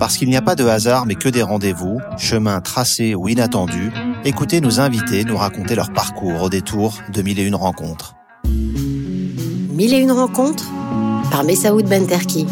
Parce qu'il n'y a pas de hasard mais que des rendez-vous, chemins tracés ou inattendus, écoutez nos invités nous raconter leur parcours au détour de mille et une rencontres. Mille et une rencontres par Messaoud Benterki.